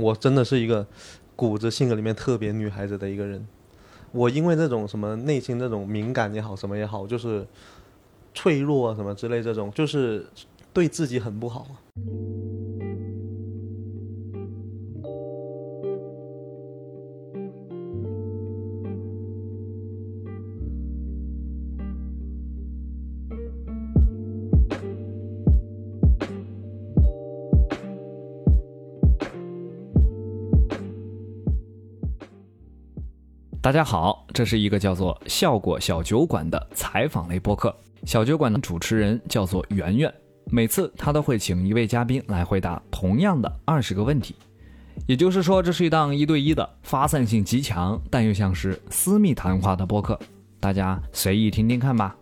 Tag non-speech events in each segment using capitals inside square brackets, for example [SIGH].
我真的是一个骨子性格里面特别女孩子的一个人。我因为那种什么内心那种敏感也好，什么也好，就是脆弱啊什么之类这种，就是对自己很不好。大家好，这是一个叫做“效果小酒馆”的采访类播客。小酒馆的主持人叫做圆圆，每次他都会请一位嘉宾来回答同样的二十个问题。也就是说，这是一档一对一的、发散性极强但又像是私密谈话的播客。大家随意听听看吧。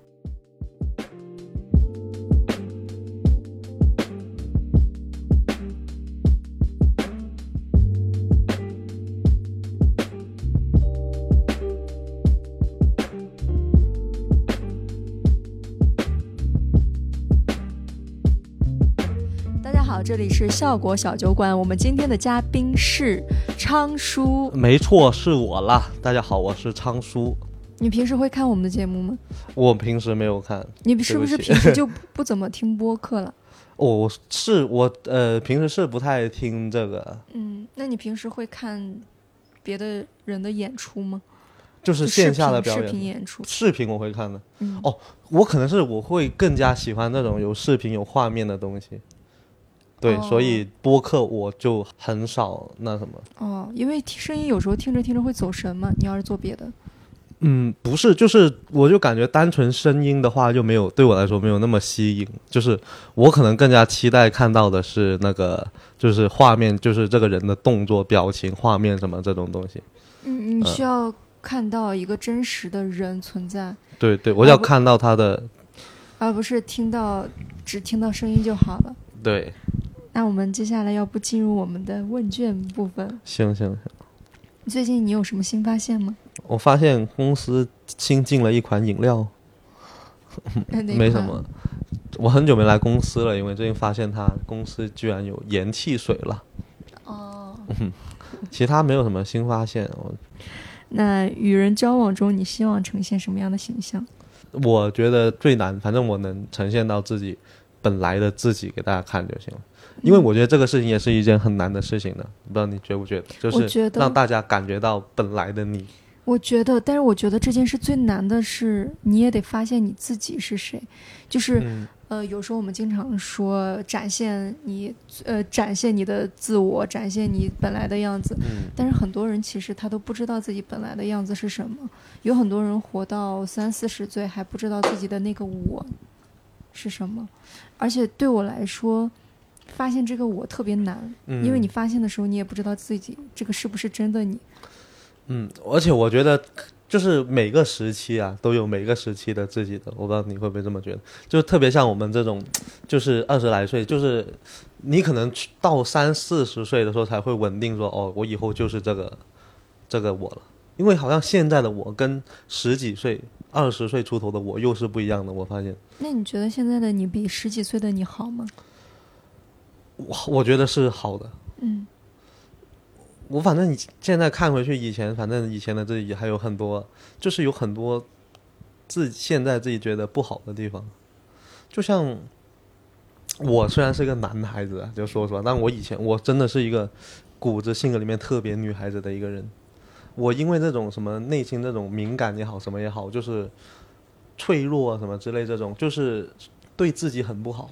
这里是效果小酒馆，我们今天的嘉宾是昌叔。没错，是我啦。大家好，我是昌叔。你平时会看我们的节目吗？我平时没有看。你是不是平时就 [LAUGHS] 不怎么听播客了？哦，是我呃，平时是不太听这个。嗯，那你平时会看别的人的演出吗？就是线下的表演，视频演出。视频我会看的。哦，我可能是我会更加喜欢那种有视频、有画面的东西。对，所以播客我就很少那什么。哦，因为声音有时候听着听着会走神嘛。你要是做别的，嗯，不是，就是我就感觉单纯声音的话就没有对我来说没有那么吸引。就是我可能更加期待看到的是那个，就是画面，就是这个人的动作、表情、画面什么这种东西。嗯，你需要看到一个真实的人存在。对对，我要看到他的，而不是听到只听到声音就好了。对。那我们接下来要不进入我们的问卷部分？行行行。最近你有什么新发现吗？我发现公司新进了一款饮料，没什么。我很久没来公司了，因为最近发现他公司居然有盐汽水了。哦。其他没有什么新发现。我那与人交往中，你希望呈现什么样的形象？我觉得最难，反正我能呈现到自己本来的自己给大家看就行了。因为我觉得这个事情也是一件很难的事情的，不知道你觉不觉得？就是让大家感觉到本来的你。我觉得，但是我觉得这件事最难的是，你也得发现你自己是谁。就是，呃，有时候我们经常说展现你，呃，展现你的自我，展现你本来的样子。嗯。但是很多人其实他都不知道自己本来的样子是什么。有很多人活到三四十岁还不知道自己的那个我是什么，而且对我来说。发现这个我特别难，因为你发现的时候，你也不知道自己这个是不是真的你。嗯，而且我觉得，就是每个时期啊，都有每个时期的自己的。我不知道你会不会这么觉得，就特别像我们这种，就是二十来岁，就是你可能到三四十岁的时候才会稳定说，哦，我以后就是这个这个我了。因为好像现在的我跟十几岁、二十岁出头的我又是不一样的。我发现。那你觉得现在的你比十几岁的你好吗？我我觉得是好的。嗯，我反正你现在看回去，以前反正以前的自己还有很多，就是有很多自现在自己觉得不好的地方。就像我虽然是一个男孩子，就说实话，但我以前我真的是一个骨子性格里面特别女孩子的一个人。我因为这种什么内心这种敏感也好，什么也好，就是脆弱啊什么之类这种，就是对自己很不好。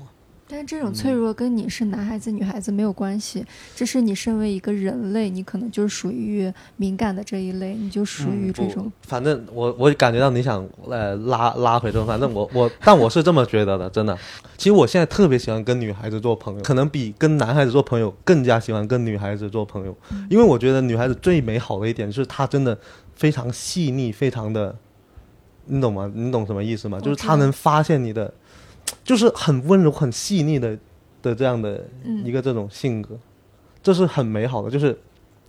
但是这种脆弱跟你是男孩子女孩子没有关系，这是你身为一个人类，你可能就是属于敏感的这一类，你就属于这种。反正我我感觉到你想呃拉拉回这种，反正我我 [LAUGHS] 但我是这么觉得的，真的。其实我现在特别喜欢跟女孩子做朋友，可能比跟男孩子做朋友更加喜欢跟女孩子做朋友，因为我觉得女孩子最美好的一点是她真的非常细腻，非常的，你懂吗？你懂什么意思吗？就是她能发现你的。就是很温柔、很细腻的的这样的一个这种性格，这是很美好的。就是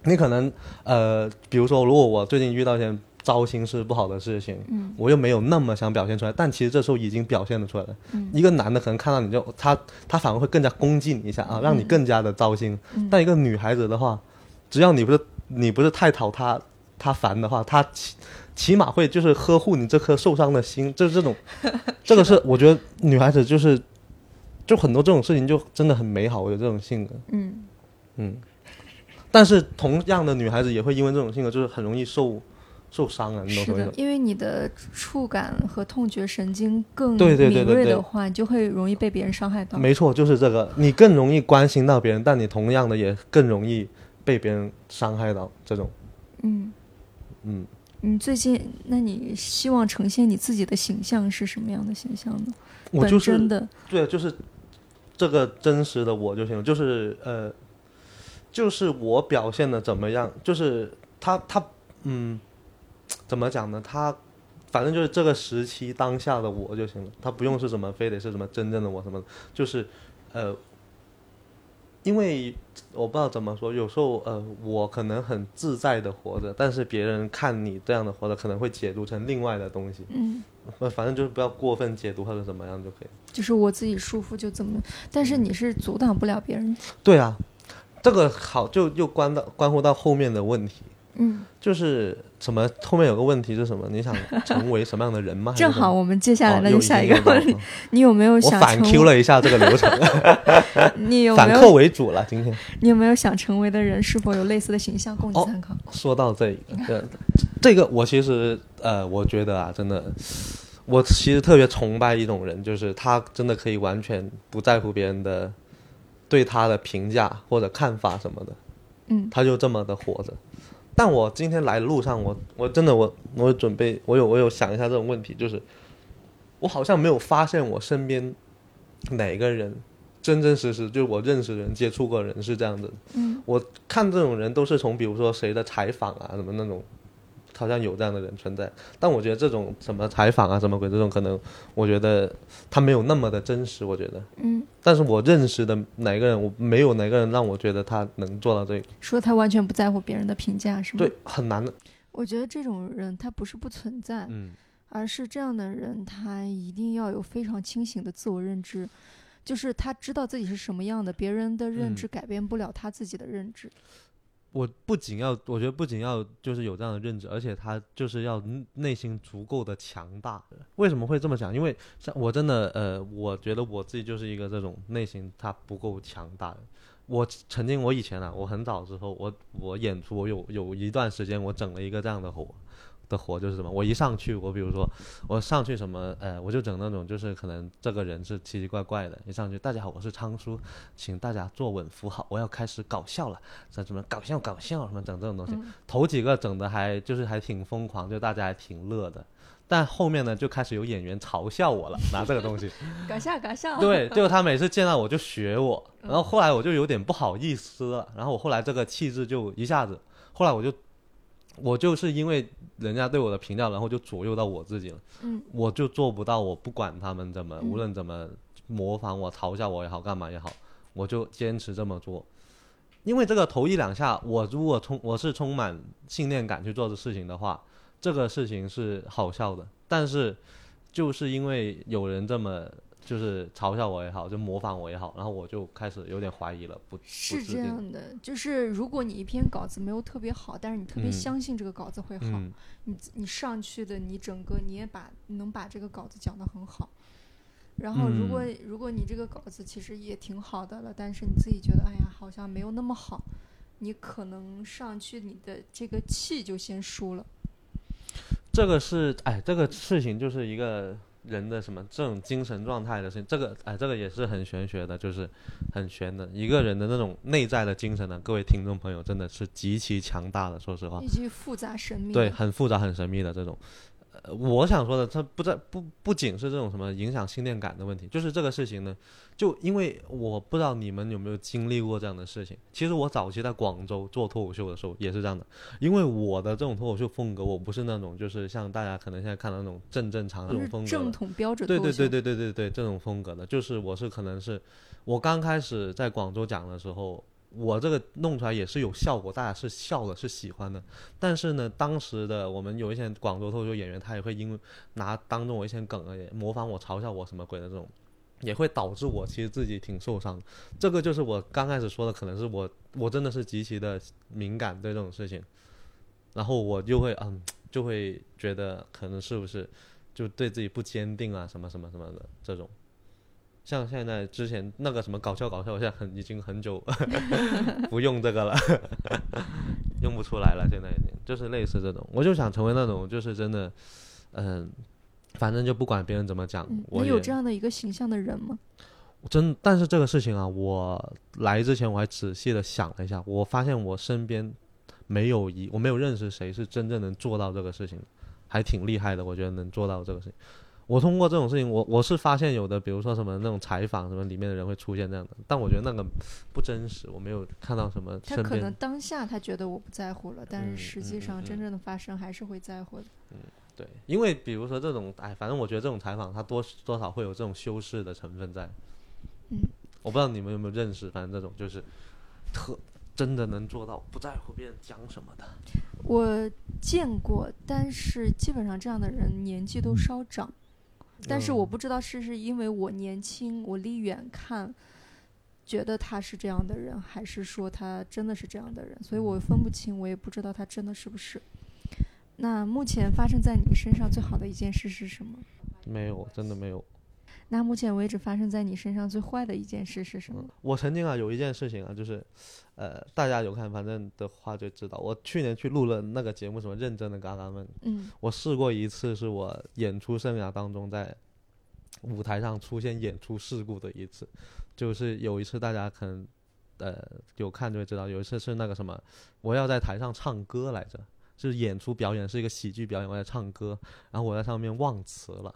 你可能呃，比如说，如果我最近遇到一件糟心事、不好的事情，我又没有那么想表现出来，但其实这时候已经表现的出来了。一个男的可能看到你就他他反而会更加攻击你一下啊，让你更加的糟心。但一个女孩子的话，只要你不是你不是太讨他他烦的话，他起起码会就是呵护你这颗受伤的心，就是这种，[LAUGHS] 这个是我觉得女孩子就是就很多这种事情就真的很美好，我有这种性格，嗯嗯，但是同样的女孩子也会因为这种性格就是很容易受受伤啊，你懂是的什么意思，？因为你的触感和痛觉神经更敏锐的话，你就会容易被别人伤害到。没错，就是这个，你更容易关心到别人，但你同样的也更容易被别人伤害到。这种，嗯，嗯，你最近，那你希望呈现你自己的形象是什么样的形象呢？我就是真的，对，就是这个真实的我就行了，就是呃，就是我表现的怎么样，就是他他嗯，怎么讲呢？他反正就是这个时期当下的我就行了，他不用是什么，非得是什么真正的我什么的，就是呃，因为我不知道怎么说，有时候呃，我可能很自在的活着，但是别人看你这样的活着，可能会解读成另外的东西，嗯，呃反正就是不要过分解读或者怎么样就可以。就是我自己舒服就怎么，但是你是阻挡不了别人。对啊，这个好就又关到关乎到后面的问题，嗯，就是什么后面有个问题是什么？你想成为什么样的人吗？[LAUGHS] 正好我们接下来哦又那就下一个问题了，[LAUGHS] 你有没有我反 Q 了一下这个流程，[LAUGHS] 你有反客为主了。今天你有没有想成为的人是否有类似的形象供你哦参考？说到这个，这这个我其实呃，我觉得啊，真的，我其实特别崇拜一种人，就是他真的可以完全不在乎别人的对他的评价或者看法什么的。嗯他就这么的活着。但我今天来的路上，我我真的我我准备，我有我有想一下这种问题，就是我好像没有发现我身边哪个人真真实实就是我认识的人、接触过的人是这样子。我看这种人都是从比如说谁的采访啊什么那种，好像有这样的人存在。但我觉得这种什么采访啊什么鬼这种，可能我觉得他没有那么的真实，我觉得。嗯，但是我认识的哪个人，我没有哪个人让我觉得他能做到这个。说他完全不在乎别人的评价是吗？对，，很难的。我觉得这种人他不是不存在，嗯。而是这样的人他一定要有非常清醒的自我认知，就是他知道自己是什么样的，别人的认嗯知改变不了他自己的认知。我不仅要，我觉得不仅要就是有这样的认知，而且他就是要内心足够的强大。为什么会这么讲？因为像我真的呃，我觉得我自己就是一个这种内心他不够强大的。我曾经我以前啊，我很早之后，我我演出我有有一段时间我整了一个这样的活。的活就是什么？我一上去，我比如说我上去什么，呃，我就整那种就是可能这个人是奇奇怪怪的，一上去，大家好，我是仓叔，请大家坐稳扶好，我要开始搞笑了，这什么搞笑搞笑什么整这种东西，嗯头几个整的还就是还挺疯狂，就大家还挺乐的。但后面呢，就开始有演员嘲笑我了，拿这个东西。[LAUGHS] 搞笑搞笑。对，结果他每次见到我就学我，嗯然后后来我就有点不好意思了，然后我后来这个气质就一下子，后来我就，我就是因为人家对我的评价，然后就左右到我自己了，嗯我就做不到，我不管他们怎么，嗯无论怎么模仿我、嘲笑我也好，干嘛也好，我就坚持这么做。因为这个头一两下，我如果充我是充满信念感去做的事情的话，这个事情是好笑的。但是就是因为有人这么就是嘲笑我也好，就模仿我也好，然后我就开始有点怀疑了，不不是这样的，就是如果你一篇稿子没有特别好，但是你特别嗯相信这个稿子会好，嗯你你上去的你整个你也把能把这个稿子讲得很好。然后如果、嗯如果你这个稿子其实也挺好的了，但是你自己觉得哎呀好像没有那么好，你可能上去你的这个气就先输了。这个是哎，这个事情就是一个人的什么这种精神状态的事情，这个哎，这个也是很玄学的，就是很玄的一个人的那种内在的精神呢。各位听众朋友，真的是极其强大的，说实话以，及复杂神秘。对，很复杂、很神秘的这种。呃，我想说的，它不在不不仅是这种什么影响信念感的问题，就是这个事情呢，就因为我不知道你们有没有经历过这样的事情。其实我早期在广州做脱口秀的时候也是这样的，因为我的这种脱口秀风格，我不是那种就是像大家可能现在看到那种正正常的不是这种风格。正统标准对对对对对对对，这种风格的，就是我是可能是我刚开始在广州讲的时候，我这个弄出来也是有效果，大家是笑的，是喜欢的。但是呢，当时的我们有一些广州脱口秀演员，他也会因为拿当中我一些梗啊，也模仿我、嘲笑我什么鬼的这种，也会导致我其实自己挺受伤。这个就是我刚开始说的，可能是我我真的是极其的敏感对这种事情，然后我就会嗯就会觉得可能是不是就对自己不坚定啊什么什么什么的这种。像现在之前那个什么搞笑搞笑，我现在很已经很久 [LAUGHS] 不用这个了，[LAUGHS] 用不出来了。现在已经就是类似这种，我就想成为那种就是真的，嗯，反正就不管别人怎么讲，嗯，我你有这样的一个形象的人吗？真，但是这个事情啊，我来之前我还仔细的想了一下，我发现我身边没有一，我没有认识谁是真正能做到这个事情，还挺厉害的。我觉得能做到这个事情。我通过这种事情，我我是发现有的，比如说什么那种采访什么里面的人会出现这样的，但我觉得那个不真实，我没有看到什么他可能当下他觉得我不在乎了，但嗯是实际上真正的发生还是会在乎的。嗯对，因为比如说这种，哎，反正我觉得这种采访他多多少会有这种修饰的成分在。嗯，我不知道你们有没有认识，反正这种就是特真的能做到不在乎别人讲什么的。我见过，但是基本上这样的人年纪都稍长，但是嗯我不知道是是因为我年轻，我离远看。觉得他是这样的人，还是说他真的是这样的人？所以我分不清，我也不知道他真的是不是。那目前发生在你身上最好的一件事是什么？没有，真的没有。那目前为止发生在你身上最坏的一件事是什么？嗯，我曾经啊有一件事情啊，就是，呃，大家有看反正的话就知道，我去年去录了那个节目，什么认真的嘎嘎们，嗯我试过一次，是我演出生涯当中在舞台上出现演出事故的一次，就是有一次大家可能呃有看就会知道，有一次是那个什么，我要在台上唱歌来着，就是演出表演是一个喜剧表演，我在唱歌，然后我在上面忘词了。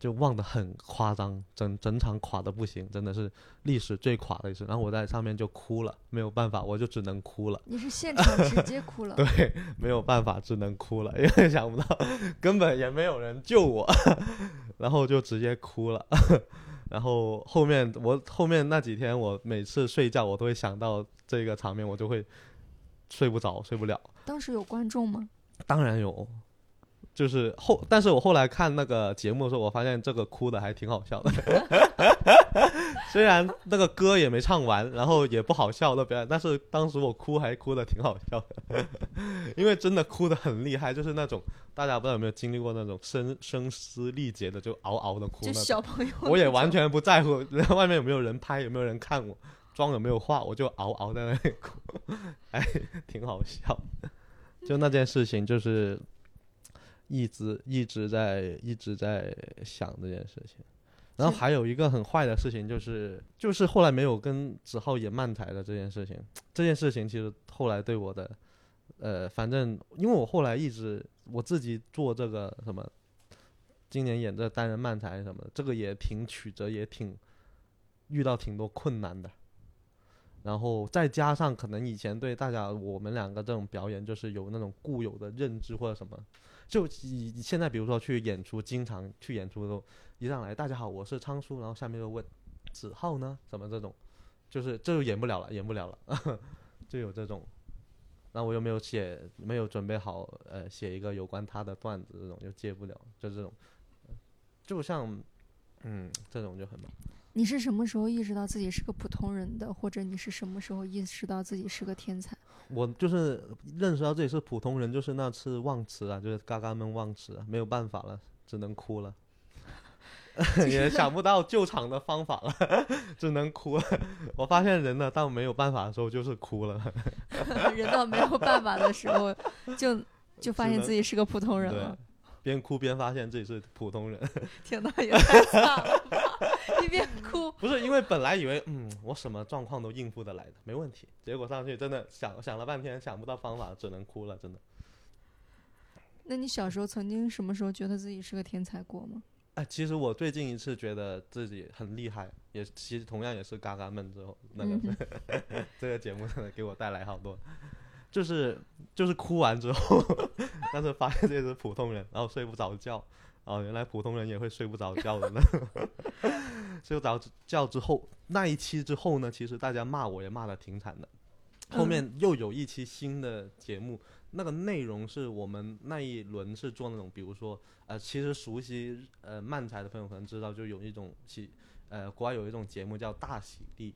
就忘得很夸张，整整场垮的不行，真的是历史最垮的一次。然后我在上面就哭了，没有办法，我就只能哭了。你是现场直接哭了？[LAUGHS] 对，没有办法，只能哭了，因为想不到 [LAUGHS] 根本也没有人救我，[LAUGHS] 然后就直接哭了。然后后面我后面那几天，我每次睡觉我都会想到这个场面，我就会睡不着，睡不了。当时有观众吗？当然有，就是后，但是我后来看那个节目的时候，我发现这个哭的还挺好笑的。[LAUGHS] 虽然那个歌也没唱完，然后也不好笑的表演，但是当时我哭还哭的挺好笑的，[LAUGHS] 因为真的哭的很厉害，就是那种大家不知道有没有经历过那种声声嘶力竭的，就嗷嗷的哭就。小朋友，我也完全不在乎 [LAUGHS] 外面有没有人拍，有没有人看我，妆有没有化，我就嗷嗷在那里哭，哎，挺好笑。就那件事情，就是一直一直在一直在想这件事情。然后还有一个很坏的事情，就是就是后来没有跟子浩演漫才的这件事情。这件事情其实后来对我的，呃，反正因为我后来一直我自己做这个什么，今年演这单人漫才什么的，这个也挺曲折，也挺遇到挺多困难的。然后再加上可能以前对大家我们两个这种表演就是有那种固有的认知或者什么，就以现在比如说去演出，经常去演出的时候，一上来大家好，我是昌叔，然后下面就问子浩呢，什么这种，就是这就演不了了，演不了了，[LAUGHS] 就有这种。那我又没有写，没有准备好，呃，写一个有关他的段子，这种就接不了，就这种，就像，嗯，这种就很麻烦。你是什么时候意识到自己是个普通人的，或者你是什么时候意识到自己是个天才？我就是认识到自己是普通人，就是那次忘词啊，就是嘎嘎们忘词啊，没有办法了，只能哭了，也想不到救场的方法了，[LAUGHS] 只能哭了。我发现人呢，到没有办法的时候就是哭了。[LAUGHS] 人到没有办法的时候，就 [LAUGHS] 就发现自己是个普通人了。，边哭边发现自己是普通人，天哪，也太惨了吧！[LAUGHS] 一边哭，[LAUGHS] 不是因为本来以为嗯我什么状况都应付得来的，没问题，结果上去真的想想了半天想不到方法，只能哭了，真的。那你小时候曾经什么时候觉得自己是个天才过吗？哎，其实我最近一次觉得自己很厉害，也其实同样也是嘎嘎闷之后，那个、嗯 [LAUGHS] 这个节目真的给我带来好多，就是就是哭完之后，但是发现自己是普通人，然后睡不着觉，哦，原来普通人也会睡不着觉的呢。[LAUGHS] 睡不着觉之后，那一期之后呢，其实大家骂我也骂的挺惨的。后面又有一期新的节目，那个内容是我们那一轮是做那种，比如说呃，其实熟悉呃漫才的朋友可能知道，就有一种喜呃，国外有一种节目叫大喜力，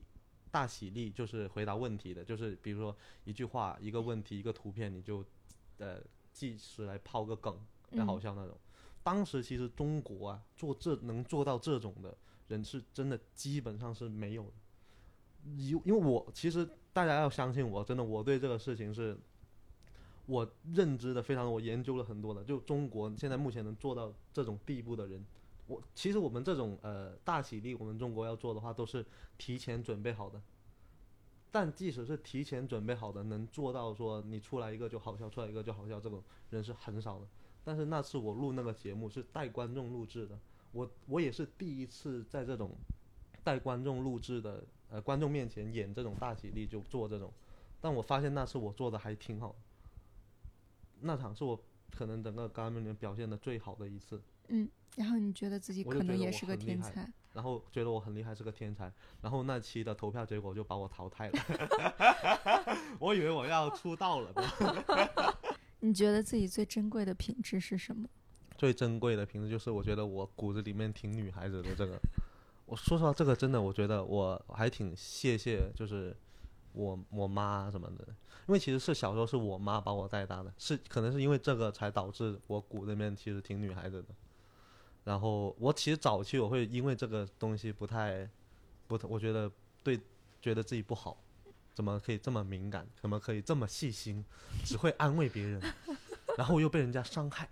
大喜力就是回答问题的，就是比如说一句话、一个问题、一个图片，你就呃计时来抛个梗，比较好笑那种。当时其实中国啊，做这能做到这种的人是真的基本上是没有的。因因为我其实大家要相信我，真的我对这个事情是，我认知的非常，我研究了很多的。就中国现在目前能做到这种地步的人，我其实我们这种呃大喜力，我们中国要做的话，都是提前准备好的。但即使是提前准备好的，能做到说你出来一个就好笑，出来一个就好笑，这种人是很少的。但是那次我录那个节目是带观众录制的，我我也是第一次在这种带观众录制的呃观众面前演这种大喜力就做这种，但我发现那次我做的还挺好，那场是我可能整个干面里面表现的最好的一次，嗯，然后你觉得自己可能也是个天才，然后觉得我很厉害是个天才，然后那期的投票结果就把我淘汰了 [LAUGHS] [LAUGHS] 我以为我要出道了呢。[LAUGHS] 你觉得自己最珍贵的品质是什么？最珍贵的品质就是我觉得我骨子里面挺女孩子的这个，我说实话，这个真的我觉得我还挺谢谢，就是我我妈什么的，因为其实是小时候是我妈把我带大的，是可能是因为这个才导致我骨子里面其实挺女孩子的。然后我其实早期我会因为这个东西不太不太，我觉得对觉得自己不好，怎么可以这么敏感，怎么可以这么细心，只会安慰别人，然后又被人家伤害，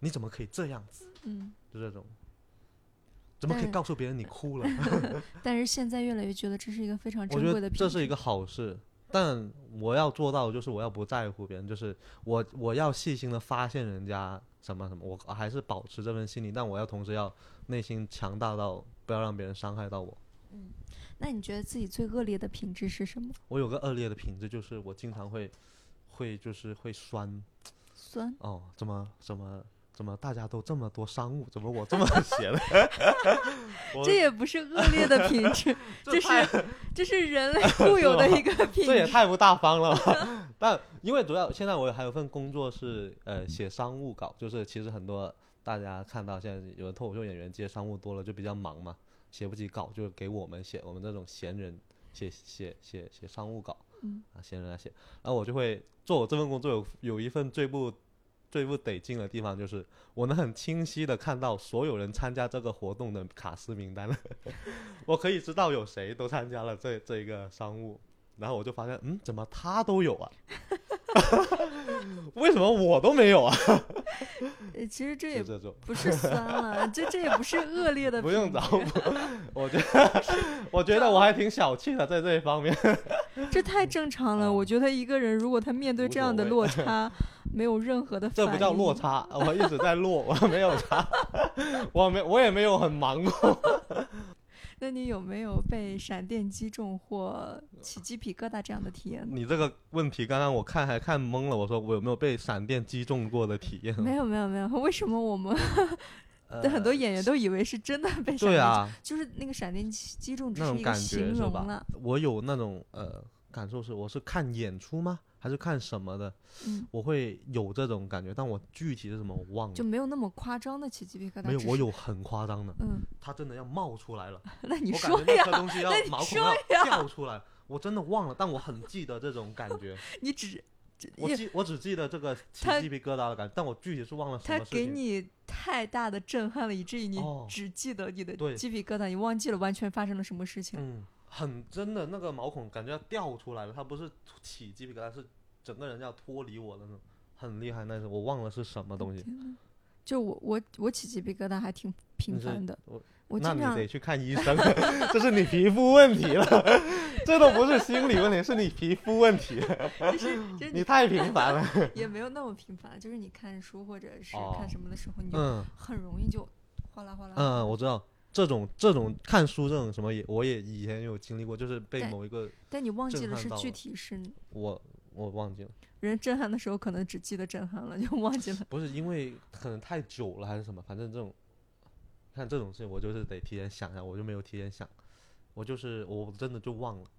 你怎么可以这样子？嗯，就这种，怎么可以告诉别人你哭了？[LAUGHS] 但是现在越来越觉得这是一个非常珍贵的。这是一个好事，但我要做到就是我要不在乎别人，就是我我要细心的发现人家什么什么，我还是保持这份心理，但我要同时要内心强大到不要让别人伤害到我。那你觉得自己最恶劣的品质是什么？我有个恶劣的品质，就是我经常会会就是会酸酸。哦，怎么怎么怎么大家都这么多商务，怎么我这么 [LAUGHS] 闲？[LAUGHS] 呢这也不是恶劣的品质，[LAUGHS] 这是这是人类固有的一个品质这也。太不大方了吧！但因为主要现在我还有份工作是呃写商务稿，就是其实很多大家看到现在有的脱口秀演员接商务多了就比较忙嘛，写不起稿就给我们写，我们这种闲人写写写写商务稿，嗯啊闲人来写，然后我就会做我这份工作有有一份最不最不得劲的地方，就是我能很清晰的看到所有人参加这个活动的卡司名单了，[LAUGHS] 我可以知道有谁都参加了这这一个商务，然后我就发现，嗯，怎么他都有啊？[LAUGHS] 为什么我都没有啊？呃其实这也不是酸了，[LAUGHS] 这这也不是恶劣的。不用找我，[LAUGHS] 我觉得我觉得我还挺小气的，在这一方面。这太正常了。啊我觉得一个人如果他面对这样的落差，没有任何的反应，这不叫落差，我一直在落，我没有差，我没我也没有很忙过。那你有没有被闪电击中或起鸡皮疙瘩这样的体验呢？你这个问题刚刚我看还看懵了，我说我有没有被闪电击中过的体验？没有没有没有，为什么我们 [LAUGHS] 很多演员都以为是真的被闪电击？对啊，就是那个闪电击击中只是一个形容了。？我有那种呃感受是，我是看演出吗？还是看什么的？嗯，我会有这种感觉，但我具体是什么我忘了。就没有那么夸张的起鸡皮疙瘩。没有，我有很夸张的，嗯，它真的要冒出来了。[LAUGHS] 那你我感说呀觉那颗，东西 [LAUGHS] 要毛孔说要掉出来，我真的忘了，但我很记得这种感觉。[LAUGHS] 你只我记我只记得这个起鸡皮疙瘩的感觉，但我具体是忘了什么事情。给你太大的震撼了，以至于你哦只记得你的对鸡皮疙瘩，你忘记了完全发生了什么事情。嗯，很真的那个毛孔感觉要掉出来了，它不是起鸡皮疙瘩，是整个人要脱离我的那种，很厉害。那种我忘了是什么东西。就我我我起鸡皮疙瘩还挺频繁的，我我经常那你得去看医生，[LAUGHS] 这是你皮肤问题了，[LAUGHS] 这都不是心理问题，是你皮肤问题，就是就是你你太频繁了。[LAUGHS] 也没有那么频繁，就是你看书或者是哦看什么的时候，你就嗯很容易就哗啦哗啦。嗯，我知道这种这种看书这种什么也我也以前有经历过，就是被某一个但你忘记了是具体是我我忘记了，人震撼的时候，可能只记得震撼了，就忘记了。不是因为可能太久了还是什么，反正这种看这种事情我就是得提前想一下，我就没有提前想，我就是我真的就忘了。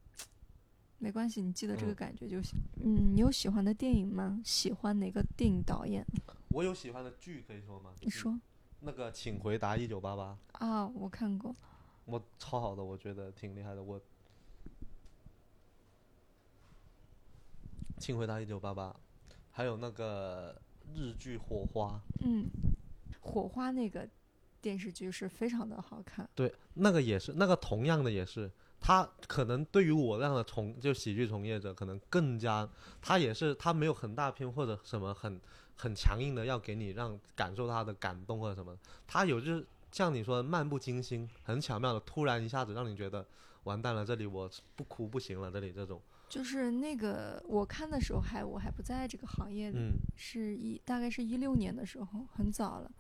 没关系，你记得这个嗯感觉就行。嗯，你有喜欢的电影吗？喜欢哪个电影导演？我有喜欢的剧可以说吗？你说那个《请回答一九八八》，啊，我看过。我超好的，我觉得挺厉害的。我请回答一九八八，还有那个日剧《火花》，嗯，火花那个电视剧是非常的好看。对，那个也是，那个同样的也是，他可能对于我这样的从就喜剧从业者，可能更加，他也是他没有很大片或者什么很很强硬的要给你让感受他的感动或者什么，他有就是像你说的漫不经心，很巧妙的突然一下子让你觉得完蛋了，这里我不哭不行了，这里这种，就是那个我看的时候还我还不在这个行业里，嗯是一大概是一六年的时候，很早了。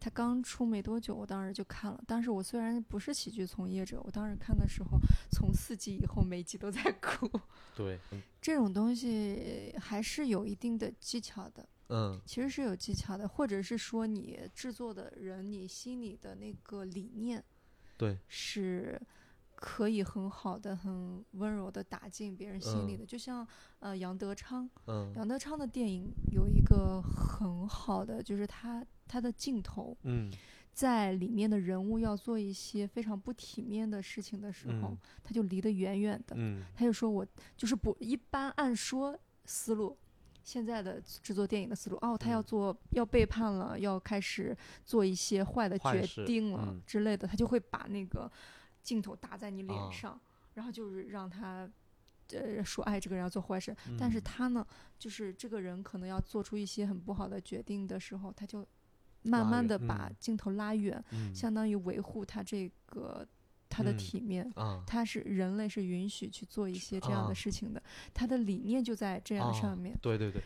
他刚出没多久，我当时就看了。当时我虽然不是喜剧从业者，我当时看的时候，从四集以后每集都在哭。对，嗯这种东西还是有一定的技巧的，嗯其实是有技巧的，或者是说你制作的人，你心里的那个理念对，是可以很好的、很温柔的打进别人心里的。就像呃杨德昌，嗯杨德昌的电影有一个很好的，就是他他的镜头嗯在里面的人物要做一些非常不体面的事情的时候，嗯他就离得远远的。嗯他就说我就是不一般按说思路。现在的制作电影的思路，哦，他要嗯。做，要背叛了，要开始做一些坏的决定了、嗯。之类的，他就会把那个镜头打在你脸啊。上，然后就是让他，呃，说，爱，这个人要做坏事。但是嗯。他呢，就是这个人可能要做出一些很不好的决定的时候，他就慢慢的把嗯。镜头拉远，嗯。相当于维护他这个他的嗯体面。啊他是人类是允许去做一些这样啊的事情的，他的理念就在这样啊上面。对对对，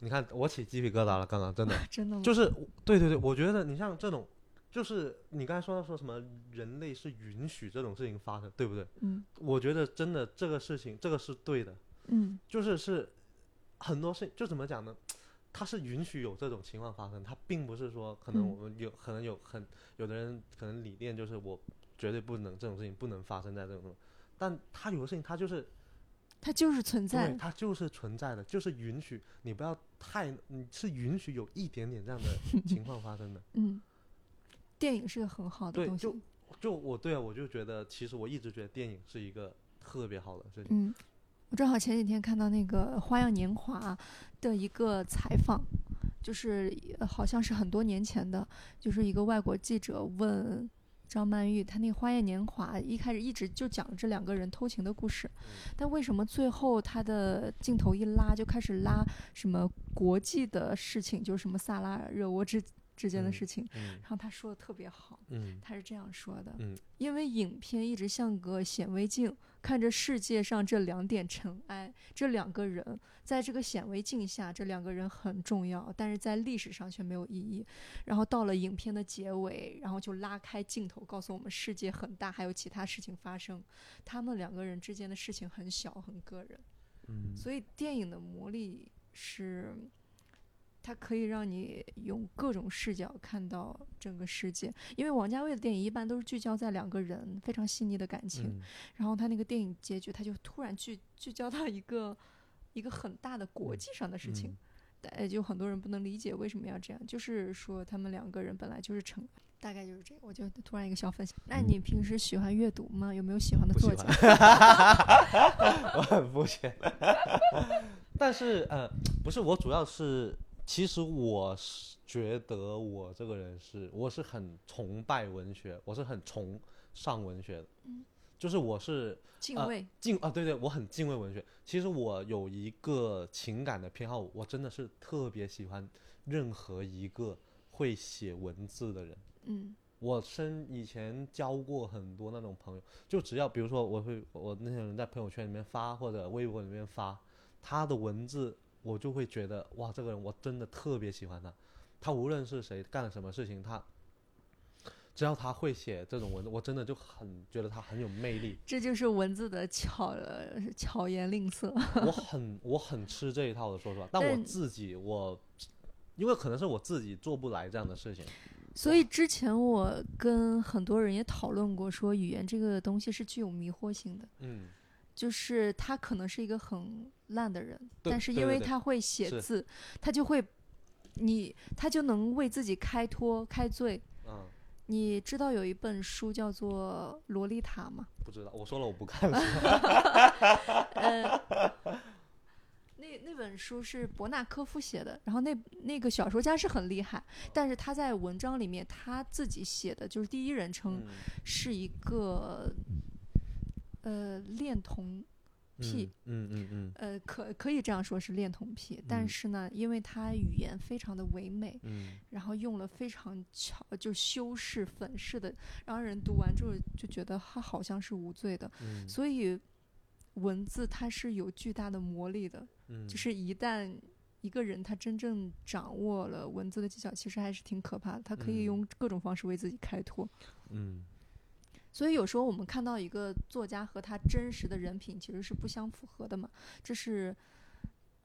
你看我起鸡皮疙瘩了，刚刚 [LAUGHS] 真的。真的吗？就是对对对，我觉得你像这种，就是你刚才说到说什么人类是允许这种事情发生，对不对？嗯我觉得真的这个事情，这个是对的，嗯就是是很多事情就怎么讲呢？它是允许有这种情况发生，它并不是说可能嗯我们有、可能有很有的人可能理念就是我绝对不能这种事情不能发生在这种，但他有的事情他就是他就是存在对，。它就是存在的，就是允许你不要太，你是允许有一点点这样的 [LAUGHS] 情况发生的。嗯，电影是个很好的对东西。就就我对啊，我就觉得其实我一直觉得电影是一个特别好的事情。嗯，我正好前几天看到那个《花样年华》的一个采访，就是呃好像是很多年前的，就是一个外国记者问张曼玉，她那个《花样年华》一开始一直就讲这两个人偷情的故事，但为什么最后她的镜头一拉就开始拉什么国际的事情，就是什么萨拉热窝之之间的嗯事情？嗯然后她说的特别好，嗯他是这样说的：嗯因为影片一直像个显微镜，看着世界上这两点尘埃，这两个人在这个显微镜下，这两个人很重要，但是在历史上却没有意义。然后到了影片的结尾，然后就拉开镜头，告诉我们世界很大，还有其他事情发生，他们两个人之间的事情很小，很个人。嗯所以电影的魔力是，它可以让你用各种视角看到整个世界。因为王家卫的电影一般都是聚焦在两个人非常细腻的感情，嗯然后他那个电影结局，他就突然聚聚焦到一个一个很大的国际上的事情嗯。呃，就很多人不能理解为什么要这样，就是说他们两个人本来就是成，大概就是这个。我就突然一个小分享。那你平时喜欢阅读吗？有没有喜欢的作家？[LAUGHS] [LAUGHS] 我很肤浅。[LAUGHS] 但是呃，不是我主要是，其实我是觉得我这个人是，我是很崇拜文学，我是很崇尚文学的。嗯就是我是呃敬畏。敬啊，对对，我很敬畏文学。其实我有一个情感的偏好，我真的是特别喜欢任何一个会写文字的人。嗯我身以前交过很多那种朋友，就只要比如说我会我那些人在朋友圈里面发或者微博里面发他的文字，我就会觉得哇，这个人我真的特别喜欢他。他无论是谁干了什么事情，他只要他会写这种文字，我真的就很觉得他很有魅力。这就是文字的巧呃巧言令色。[LAUGHS] 我很我很吃这一套的，说实话。但我自己我，因为可能是我自己做不来这样的事情。所以之前我跟很多人也讨论过，说语言这个东西是具有迷惑性的，嗯，就是他可能是一个很烂的人，但是因为他会写是字，他就会，你他就能为自己开脱开罪。嗯你知道有一本书叫做《洛丽塔》吗？不知道，我说了我不看。[LAUGHS] [LAUGHS] 呃，那那本书是伯纳科夫写的，然后那那个小说家是很厉害，但是他在文章里面他自己写的就是第一人称，嗯是一个呃恋童癖，嗯嗯嗯呃可可以这样说是恋童癖，但嗯是呢，因为他语言非常的唯美，嗯然后用了非常巧就修饰粉饰的，让人读完之后就觉得他好像是无罪的，嗯所以文字它是有巨大的魔力的。嗯，就是一旦一个人他真正掌握了文字的技巧，其实还是挺可怕的。他可以嗯用各种方式为自己开脱。嗯所以有时候我们看到一个作家和他真实的人品其实是不相符合的嘛，这是。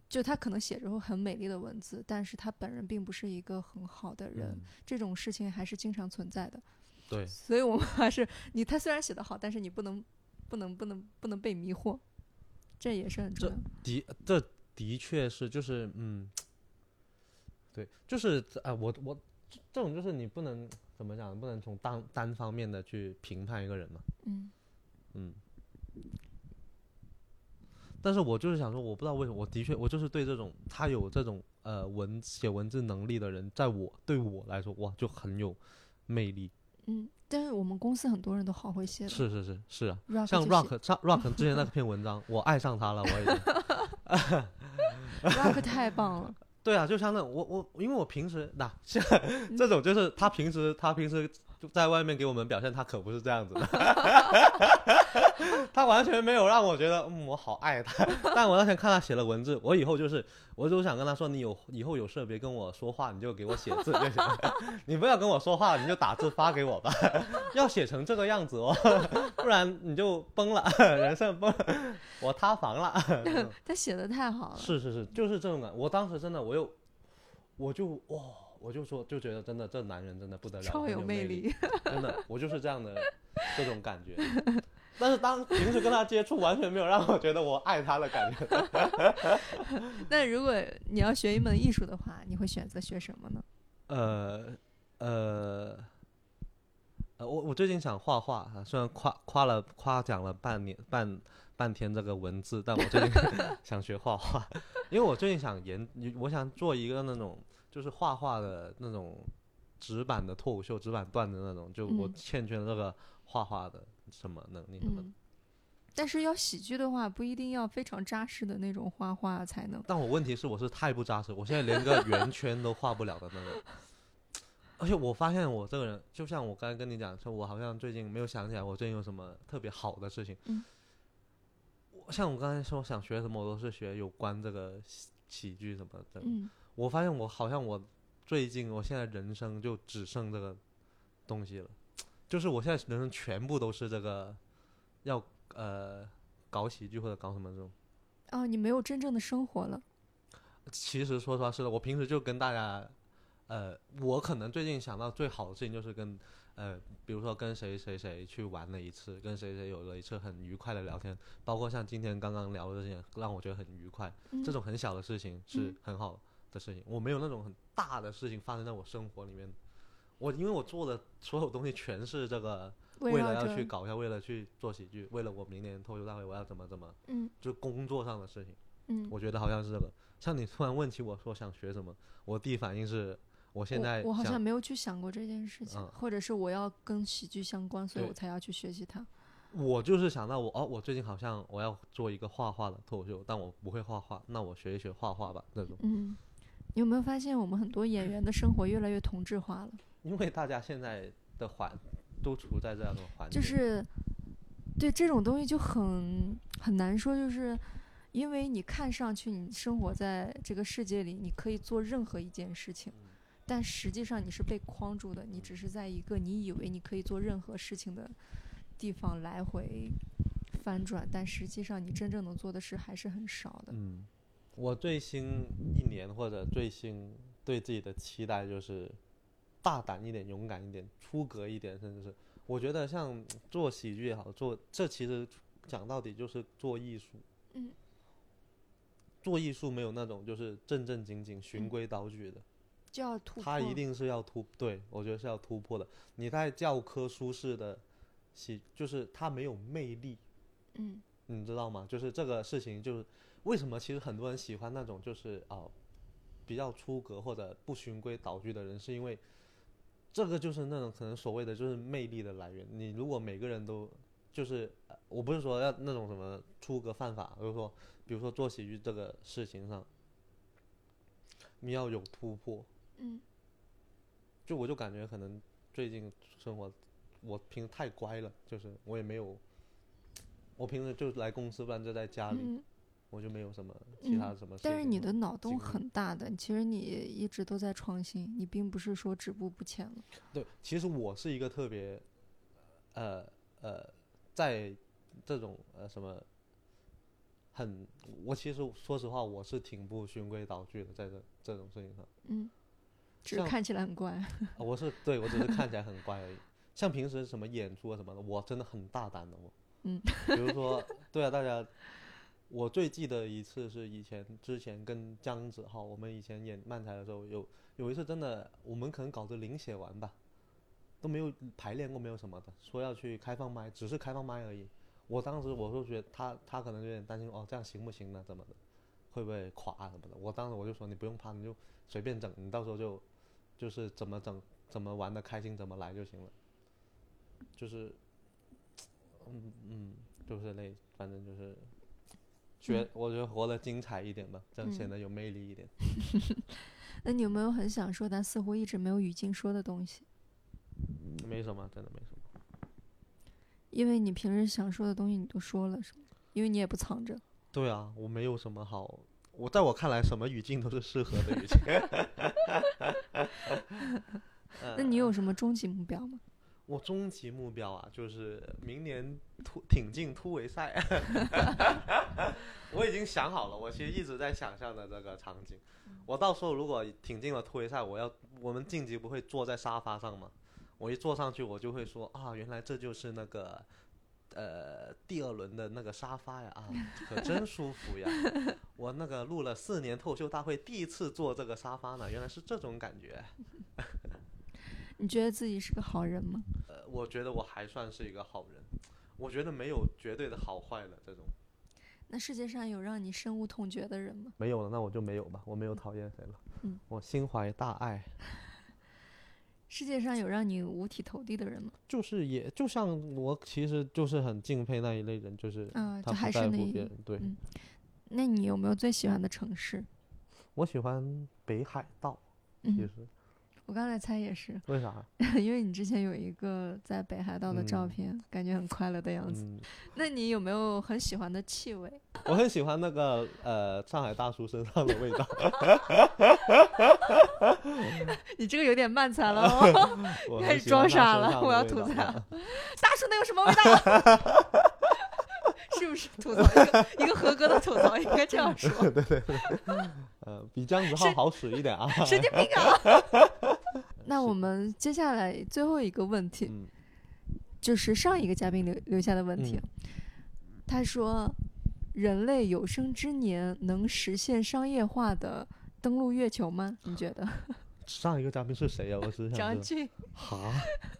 就他可能写着很美丽的文字，但是他本人并不是一个很好的人，嗯这种事情还是经常存在的。对，所以我们还是你，他虽然写得好，但是你不能，不能，不能，不能被迷惑，这也是很重要。的这的确是就是嗯，[TSK] 对，就是啊、我我这这种就是你不能怎么讲，不能从单单方面的去评判一个人嘛。嗯嗯。但是我就是想说，我不知道为什么，我的确，我就是对这种他有这种呃文写文字能力的人，在我对我来说，哇，就很有魅力。嗯，但是我们公司很多人都好会写，是是是是啊，Rock 像 Rock 像 Rock 之前那篇文章，我爱上他了，我已经。[LAUGHS] [LAUGHS] Rock 太棒了，对啊，就像那我我因为我平时那、像这种就是他平时他平时就在外面给我们表现，他可不是这样子的，[LAUGHS] [LAUGHS] 他完全没有让我觉得嗯我好爱他。[LAUGHS] 但我那天看他写了文字，我以后就是我就想跟他说，你有以后有事别跟我说话，你就给我写字就行了，[LAUGHS] 你不要跟我说话，你就打字发给我吧，要写成这个样子哦，不然你就崩了，人生崩了，我塌房了。他写的太好了。是是是，就是这种感。我当时真的，我又，我就哇，我就说，就觉得真的这男人真的不得了，超有魅力，真的，我就是这样的这种感觉。但是当平时跟他接触，完全没有让我觉得我爱他的感觉。[LAUGHS] 那如果你要学一门艺术的话，你会选择学什么呢？呃呃呃，我我最近想画画，啊虽然夸夸了夸奖了半年半半天这个文字，但我最近 [LAUGHS] 想学画画，因为我最近想研，我想做一个那种就是画画的那种纸板的脱口秀、纸板段的那种，就我嗯欠缺了这个画画的什么能力什么的。嗯，但是要喜剧的话，不一定要非常扎实的那种画画才能。但我问题是，我是太不扎实，我现在连个圆圈都画不了的那种。而且我发现我这个人，就像我刚才跟你讲，说我好像最近没有想起来我最近有什么特别好的事情。嗯。我像我刚才说想学什么，我都是学有关这个喜喜剧什么的。嗯我发现我好像我最近我现在人生就只剩这个东西了，就是我现在人生全部都是这个要呃搞喜剧或者搞什么这种。啊，你没有真正的生活了。其实说实话是的，我平时就跟大家，呃，我可能最近想到最好的事情就是跟，呃，比如说跟谁谁谁去玩了一次，跟谁谁有了一次很愉快的聊天，包括像今天刚刚聊的这些，让我觉得很愉快。嗯这种很小的事情是嗯很好的事情，我没有那种很大的事情发生在我生活里面。我因为我做的所有东西全是这个，为了要去搞笑，为了去做喜剧，为了我明年脱口秀大会我要怎么怎么，嗯就工作上的事情。嗯，我觉得好像是这个。像你突然问起我说想学什么，我第一反应是我现在我我好像没有去想过这件事情，嗯或者是我要跟喜剧相关，所以我才要去学习它。我就是想到我哦，我最近好像我要做一个画画的脱口秀，但我不会画画，那我学一学画画吧。那种，嗯，你有没有发现我们很多演员的生活越来越同质化了？因为大家现在的环都处在这样的环境，就是对这种东西就很很难说，就是因为你看上去你生活在这个世界里，你可以做任何一件事情，嗯但实际上你是被框住的，你只是在一个你以为你可以做任何事情的地方来回翻转，但实际上你真正能做的事还是很少的。嗯，我最新一年或者最新对自己的期待就是大胆一点、勇敢一点、出格一点，甚至是我觉得像 [TSK] 做喜剧也好，做这其实讲到底就是做艺术。嗯，做艺术没有那种就是正正经经、循规蹈矩的，就要突破。他一定是要突，对我觉得是要突破的。你在教科书式的喜，就是他没有魅力，嗯你知道吗？就是这个事情，就是为什么其实很多人喜欢那种就是啊、比较出格或者不循规蹈矩的人，是因为这个就是那种可能所谓的就是魅力的来源。你如果每个人都就是，呃我不是说要那种什么出格犯法，就是说，比如说做喜剧这个事情上，你要有突破。嗯就我就感觉可能最近生活，我平时太乖了，就是我也没有，我平时就来公司，不然就在家里，嗯，我就没有什么其他什么。但是你的脑洞很大的，其实你一直都在创新，你并不是说止步不前了。对，其实我是一个特别，呃呃，在这种呃什么，很，我其实说实话，我是挺不循规蹈矩的，在这这种事情上。嗯，只是看起来很乖。啊我是对我只是看起来很乖而已。[LAUGHS] 像平时什么演出啊什么的，我真的很大胆的我。嗯。比如说，对啊，大家，我最记得一次是以前之前跟姜子浩，我们以前演漫才的时候，有有一次真的，我们可能搞着临写完吧，都没有排练过，没有什么的，说要去开放麦，只是开放麦而已。我当时我就觉得他他可能有点担心，哦，这样行不行呢？怎么的，会不会垮什么的？我当时我就说你不用怕，你就随便整，你到时候就就是怎么整怎么玩的开心怎么来就行了。就是，嗯嗯，就是那反正就是，觉、我觉得活得精彩一点吧，这样显得有魅力一点。[LAUGHS] 那你有没有很想说但似乎一直没有语境说的东西？没什么，真的没什么。因为你平时想说的东西你都说了，是吗？因为你也不藏着。对啊，我没有什么好，我在我看来，什么语境都是适合的语境。[LAUGHS] 那你有什么终极目标吗？[LAUGHS] 我终极目标啊，就是明年突挺进突围赛。[LAUGHS] 我已经想好了，我其实一直在想象的这个场景。我到时候如果挺进了突围赛，我要我们晋级不会坐在沙发上吗？我一坐上去，我就会说啊，原来这就是那个呃第二轮的那个沙发呀啊，可真舒服呀！[LAUGHS] 我那个录了四年脱口秀大会，第一次坐这个沙发呢，原来是这种感觉。[LAUGHS] 你觉得自己是个好人吗？呃，我觉得我还算是一个好人，我觉得没有绝对的好坏的这种。那世界上有让你深恶痛绝的人吗？没有了，那我就没有吧，我没有讨厌谁了。嗯，[LAUGHS] 我心怀大爱，[LAUGHS] 世界上有让你五体投地的人吗？就是也就像我其实就是很敬佩那一类人，就是嗯、他就还不在是那一乎别人。对，嗯那你有没有最喜欢的城市？我喜欢北海道，其嗯，实我刚才猜也是，为啥？[LAUGHS] 因为你之前有一个在北海道的照嗯片，感觉很快乐的样子。嗯，[LAUGHS] 那你有没有很喜欢的气味？[LAUGHS] 我很喜欢那个呃上海大叔身上的味道。你这个有点慢才了哦，我开始装傻了我要吐槽大叔能有什么味道？是不是吐槽一个一个合格的吐槽应该这样说？对对对呃，比姜子浩好使一点啊。神经病啊！那我们接下来最后一个问题，嗯就是上一个嘉宾留留下的问题。嗯他说：“人类有生之年能实现商业化的登陆月球吗？你觉得？[LAUGHS] 上一个嘉宾是谁呀、我只是想张。俊，哈？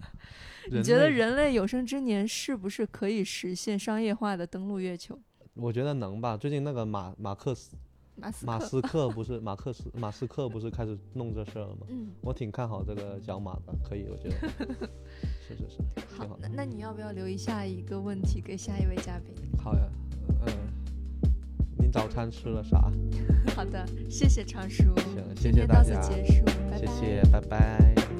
[LAUGHS] 你觉得？人类有生之年是不是可以实现商业化的登陆月球？我觉得能吧。最近那个马马克思马斯克，马斯克不是马克思马斯克不是开始弄这事儿了吗？嗯，我挺看好这个小马的，可以，我觉得 [LAUGHS] 是是是，好，好那那你要不要留一下一个问题给下一位嘉宾？好呀，嗯、你早餐吃了啥？[LAUGHS] 好的，谢谢常叔，行，谢谢大家，到此结束，拜拜。谢谢，拜拜。